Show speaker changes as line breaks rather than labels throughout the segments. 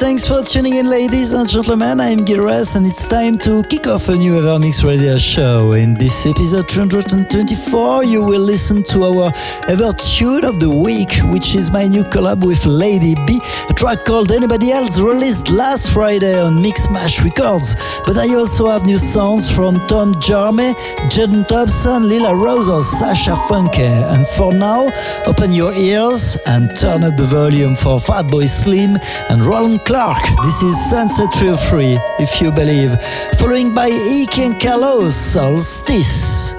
Thanks for tuning in, ladies and gentlemen. I'm Gil Everest, and it's time to kick off a new Evermix Radio show. In this episode 224, you will listen to our Ever Tune of the Week, which is my new collab with Lady B, a track called Anybody Else, released last Friday on Mixmash Records. But I also have new songs from Tom Jarme, Jaden Thompson, Lila Rose, or Sascha Funke. And for now, open your ears and turn up the volume for Fatboy Slim and Roland Clark. This is Sunset Trio Free, if you believe. Following by Ike and Solstice.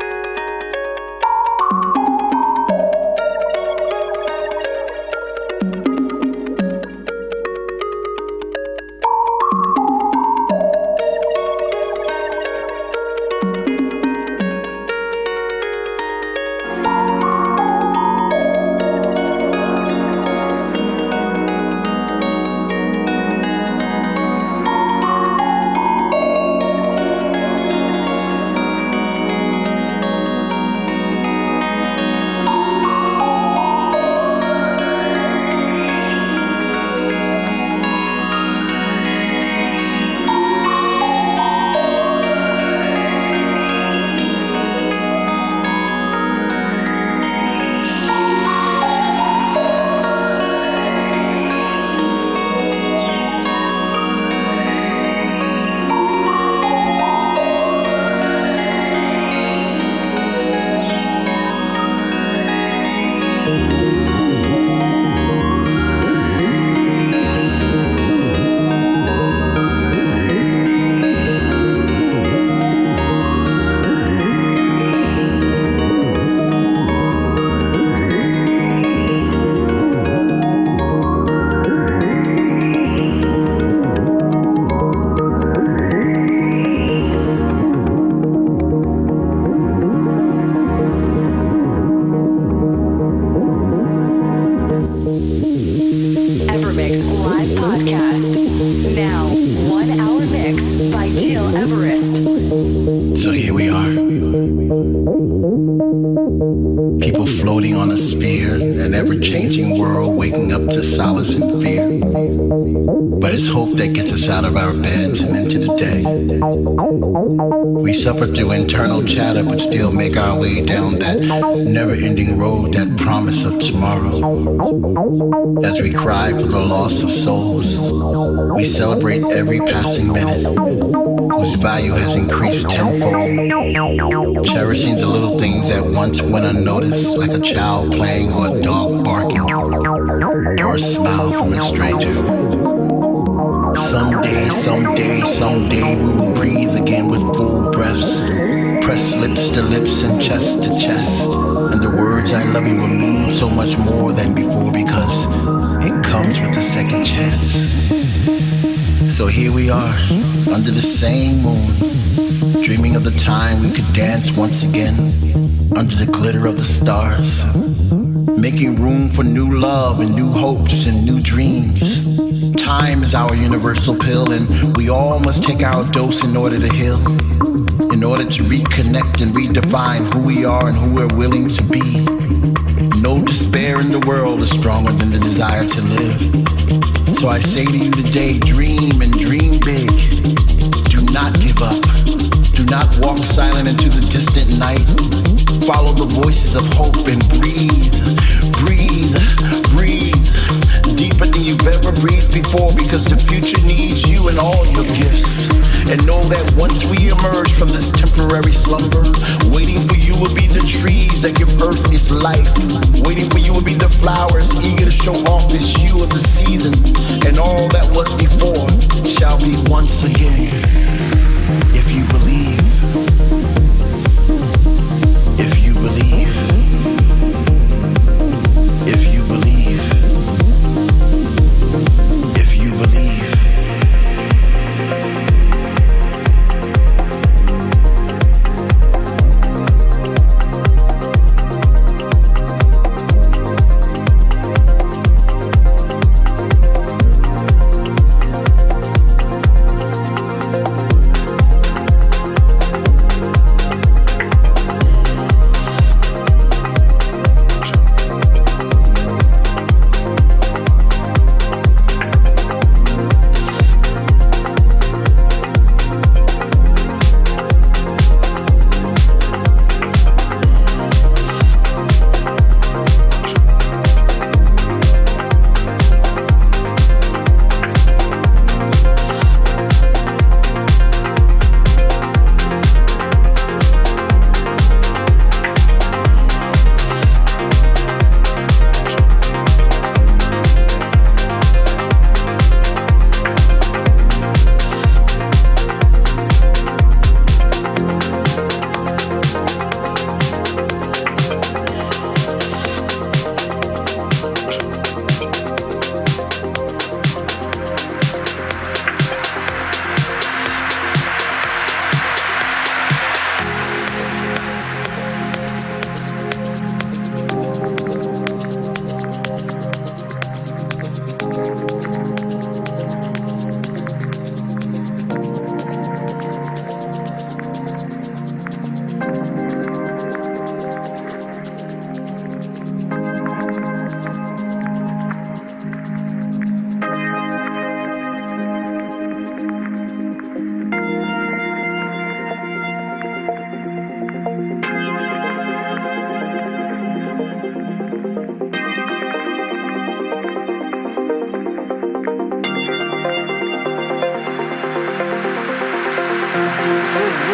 Tomorrow. As we cry for the loss of souls, we celebrate every passing minute, whose value has increased tenfold. Cherishing the little things that once went unnoticed, like a child playing or a dog barking, or a smile from a stranger. Someday, someday, someday we will breathe again with full breaths. Press lips to lips and chest to chest. And the words I love you will mean so much more than before because it comes with a second chance. So here we are, under the same moon, dreaming of the time we could dance once again, under the glitter of the stars, making room for new love and new hopes and new dreams Time is our universal pill, and we all must take our dose in order to heal. In order to reconnect and redefine who we are and who we're willing to be. No despair in the world is stronger than the desire to live. So I say to you today dream and dream big. Do not give up. Do not walk silent into the distant night. Follow the voices of hope and breathe, breathe, breathe deeper than you've ever breathed before because the future needs you and all your gifts. And know that once we emerge from this temporary slumber, waiting for you will be the trees that give earth its life. Waiting for you will be the flowers eager to show off its hue of the season. And all that was before shall be once again. If you believe.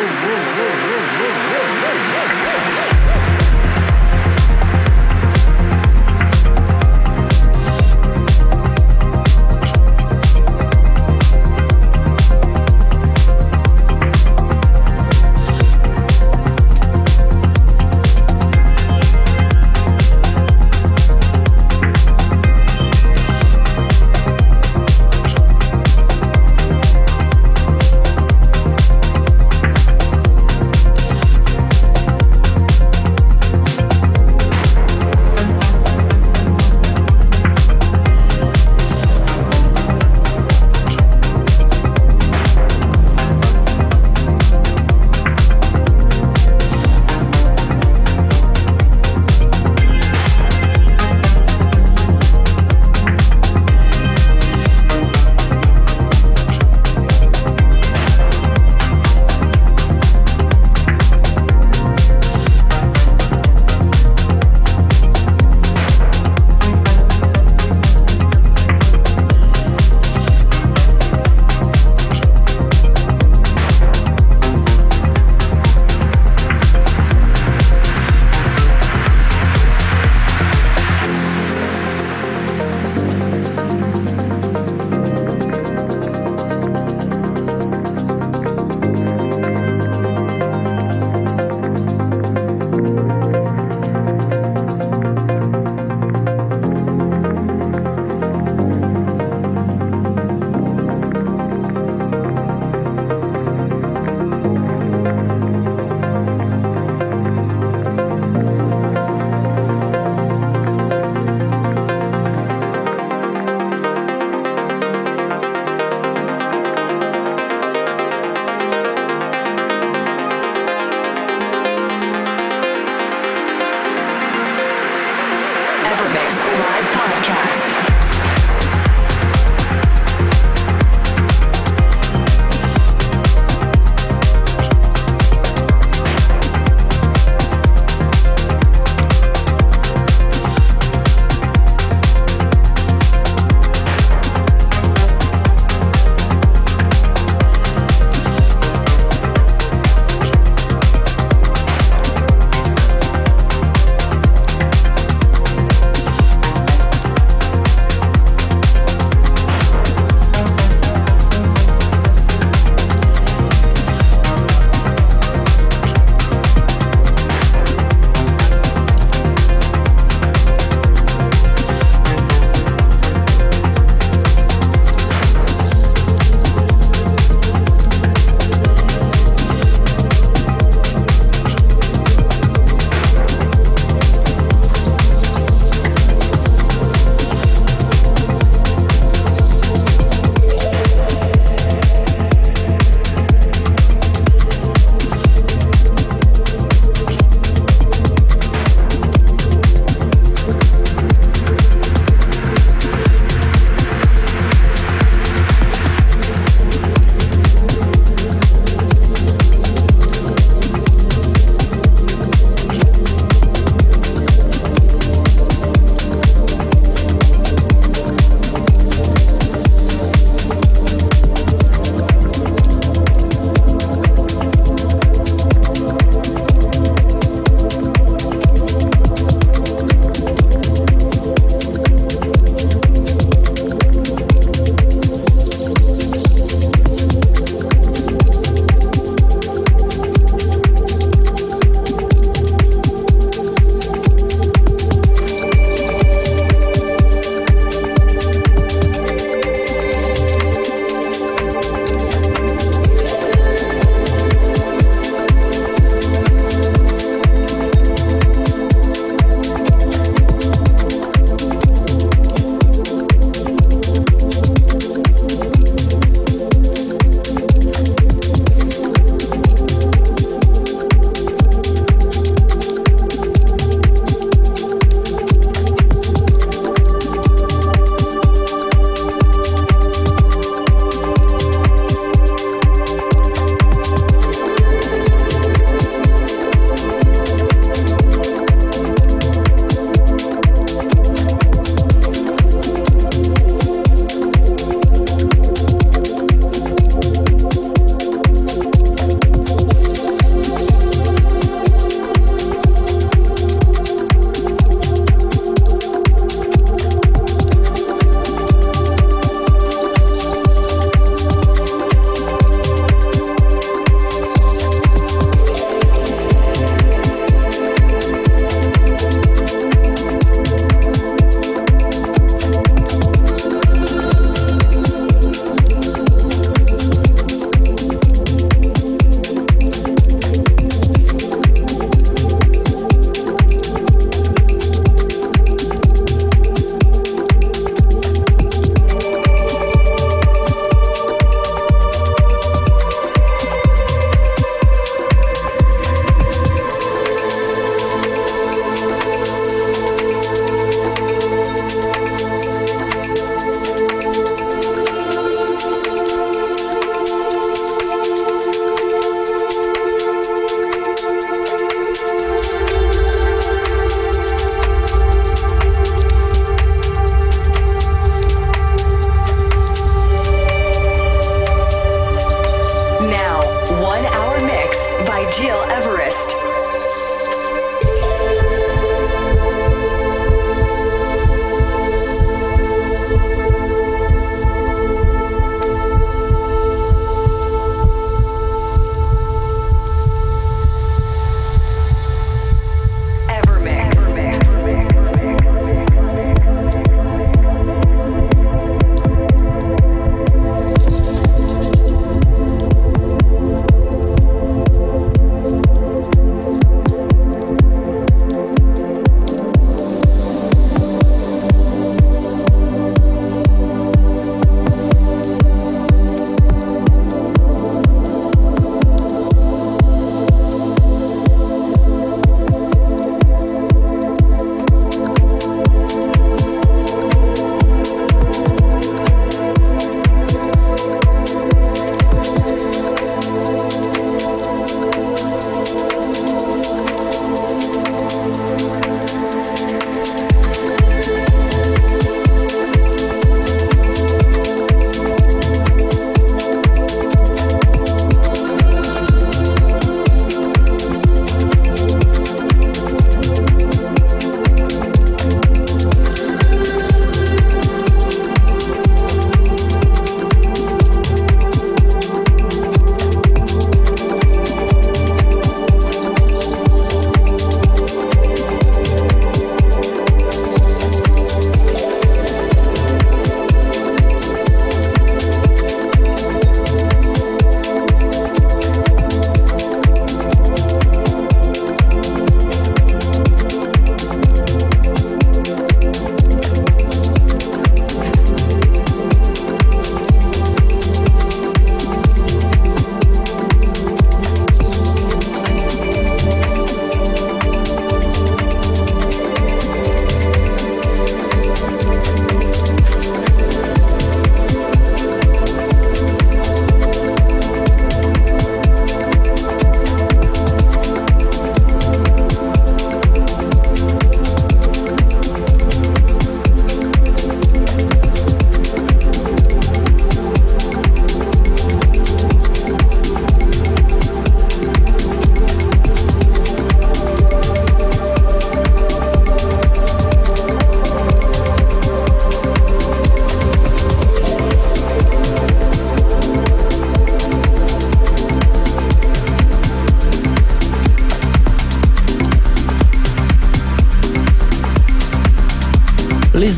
whoa, whoa, whoa,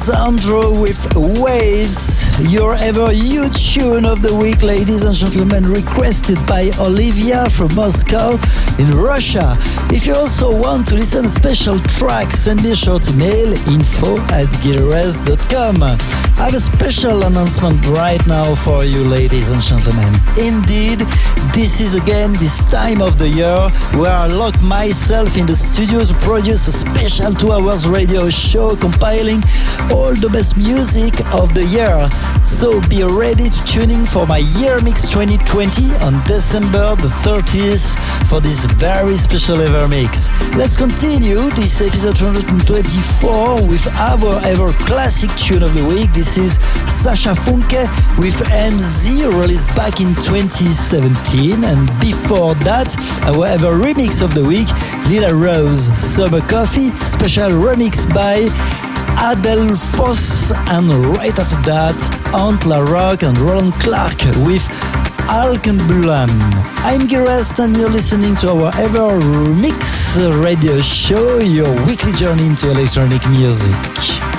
Lisandro with Waves, your ever huge tune of the week, ladies and gentlemen, requested by Olivia from Moscow in Russia. If you also want to listen special tracks, send me a short email info at gileverest.com. I have a special announcement right now for you, ladies and gentlemen. Indeed, this is again this time of the year where I lock myself in the studio to produce a special two hours radio show compiling all the best music of the year. So be ready to tune in for my Year Mix 2020 on December the 30th for this very special ever mix. Let's continue this episode 224 with our ever classic tune of the week. This is Sascha Funke with MZ released back in 2017 and before that our ever remix of the week Lila Rose Summer Coffee special remix by Adele Foss and right after that Aunt La Rock and Roland Clark with Alkenbulan. I'm Gires and you're listening to our Ever Mix radio show, your weekly journey into electronic music.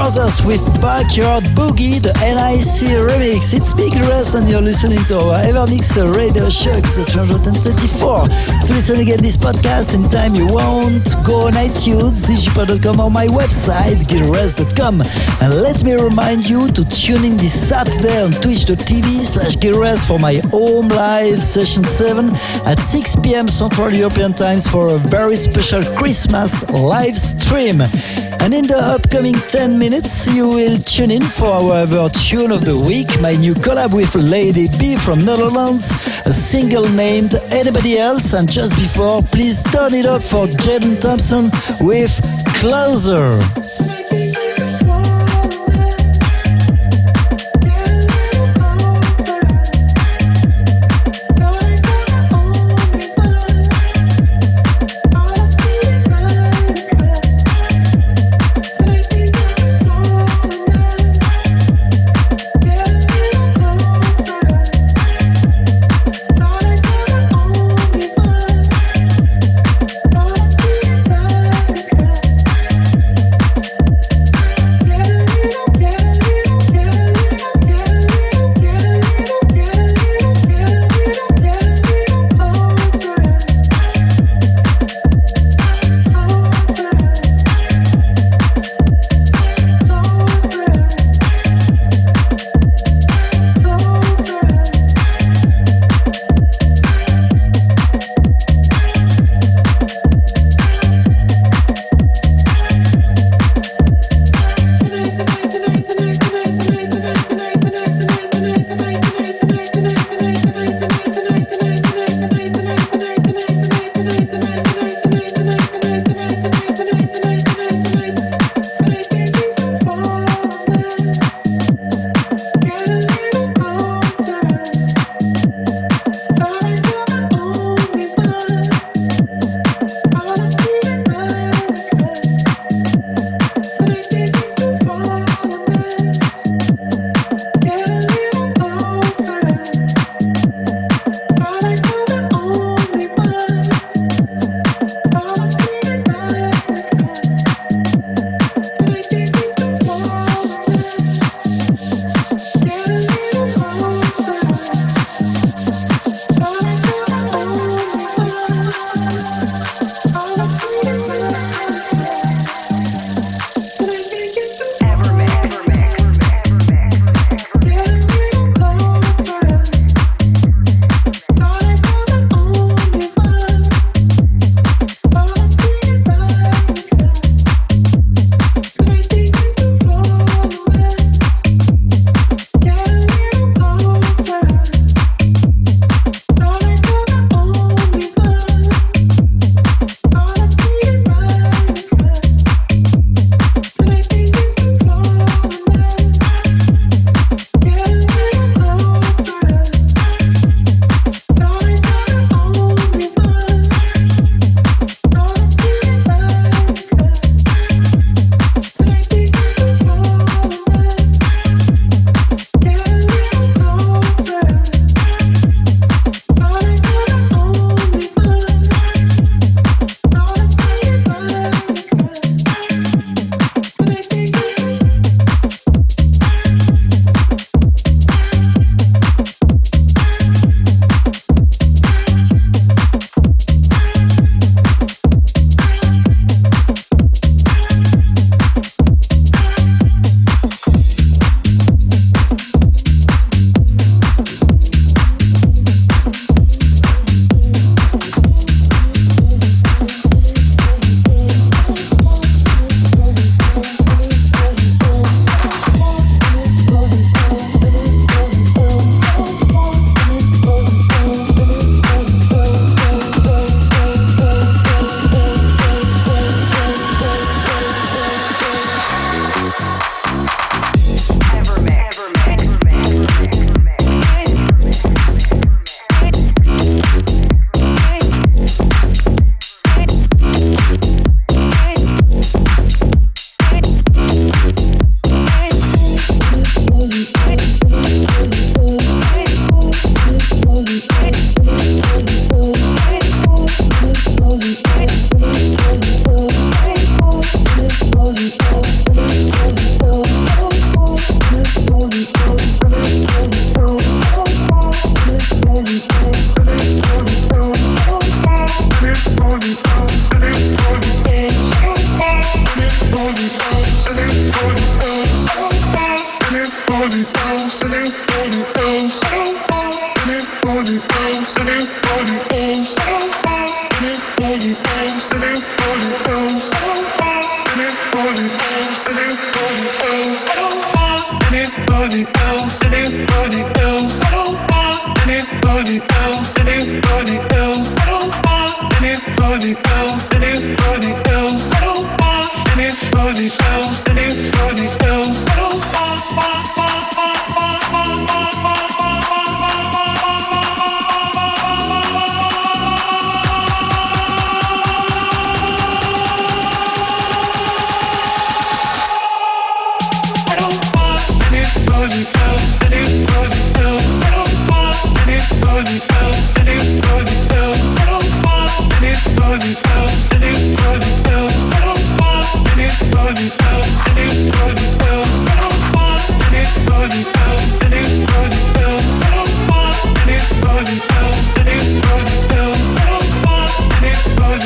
Brothers with Backyard Boogie, the NIC remix. It's Gil Everest and you're listening to our Evermix radio show episode 224. To listen again this podcast anytime you want, go on iTunes, digipod.com or my website, gileverest.com. And let me remind you to tune in this Saturday on twitch.tv slash gileverest for my home live session 7 at 6 p.m. Central European Times for a very special Christmas live stream. And in the upcoming 10 minutes, you will tune in for our tune of the week, my new collab with Lady B from Netherlands, a single named Anybody Else. And just before, please turn it up for Jaden Thompson with Closer.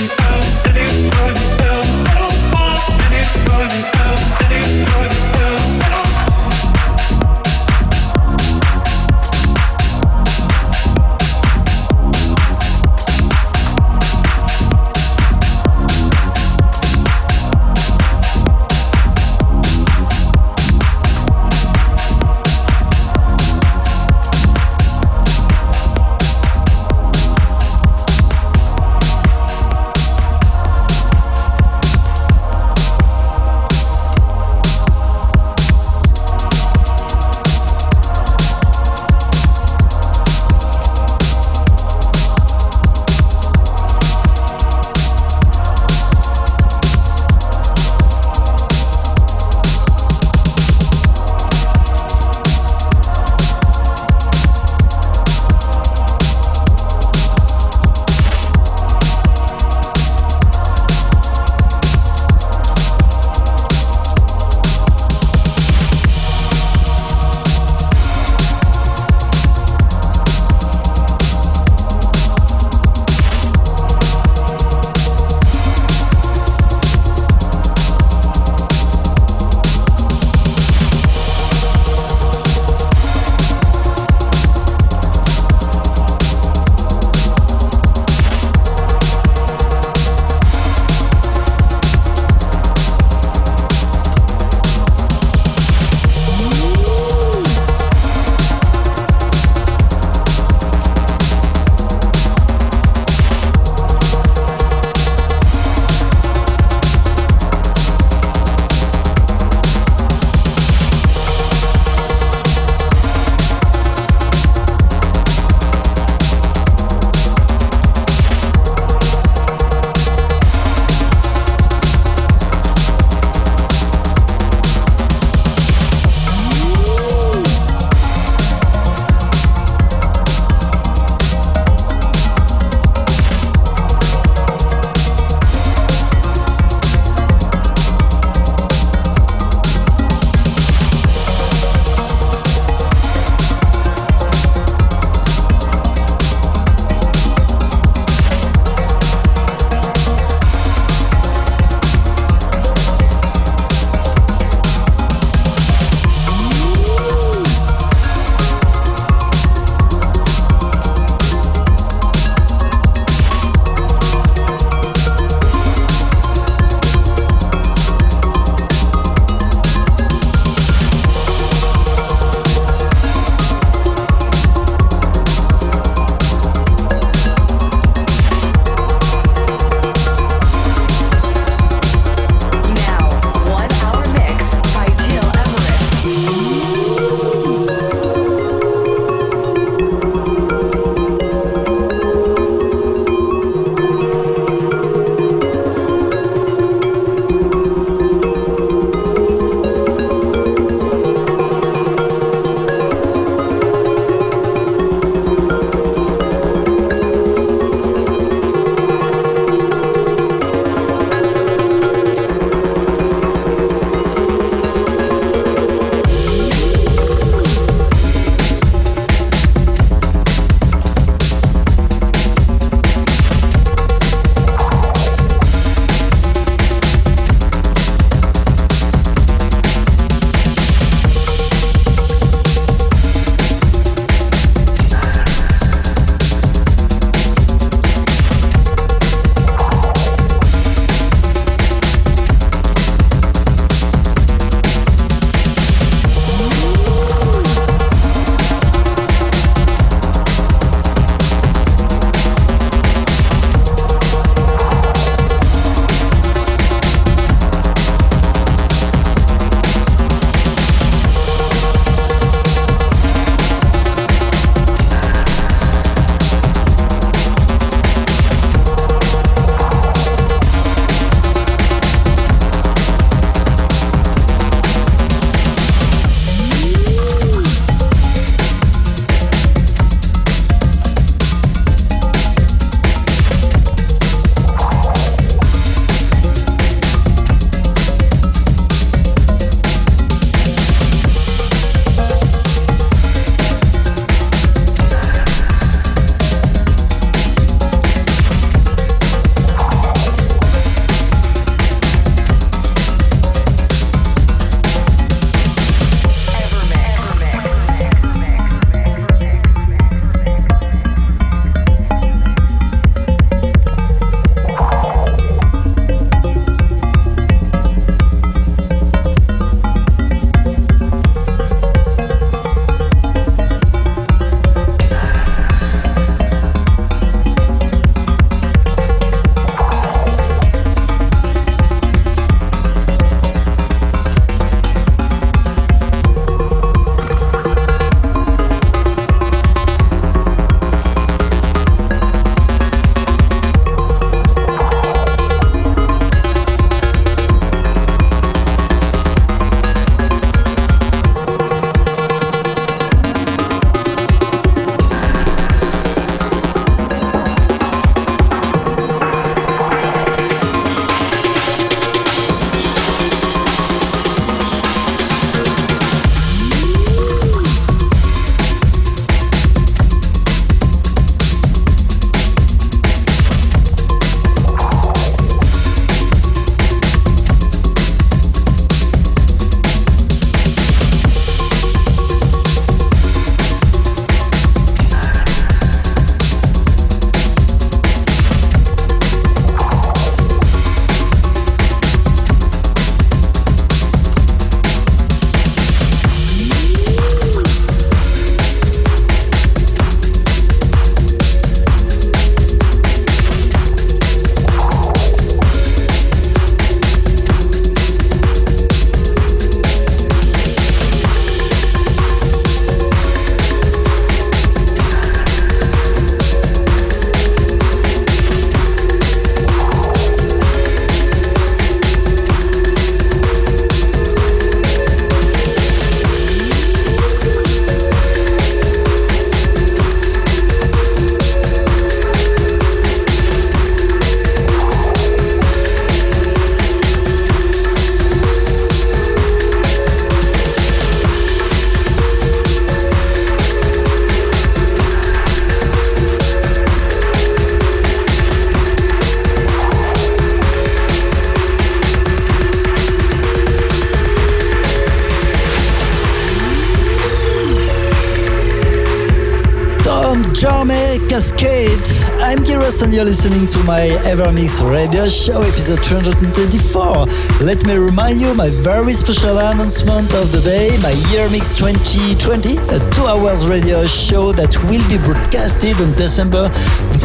Anyone else? Anyone else? Charme Cascade. I'm Giras and you're listening to my Evermix radio show episode 324. Let me remind you my very special announcement of the day, my Year Mix 2020, a two hours radio show that will be broadcasted on December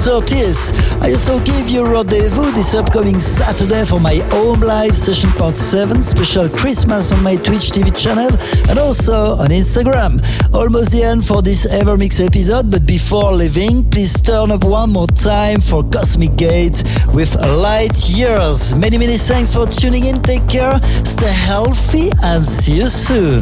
30th. I also give you rendezvous this upcoming Saturday for my home live session part 7, special Christmas on my Twitch TV channel and also on Instagram. Almost the end for this Evermix episode, but before leaving, please turn up one more time for Cosmic Gate with Light Years. Many, many thanks for tuning in. Take care, stay healthy, and see you soon.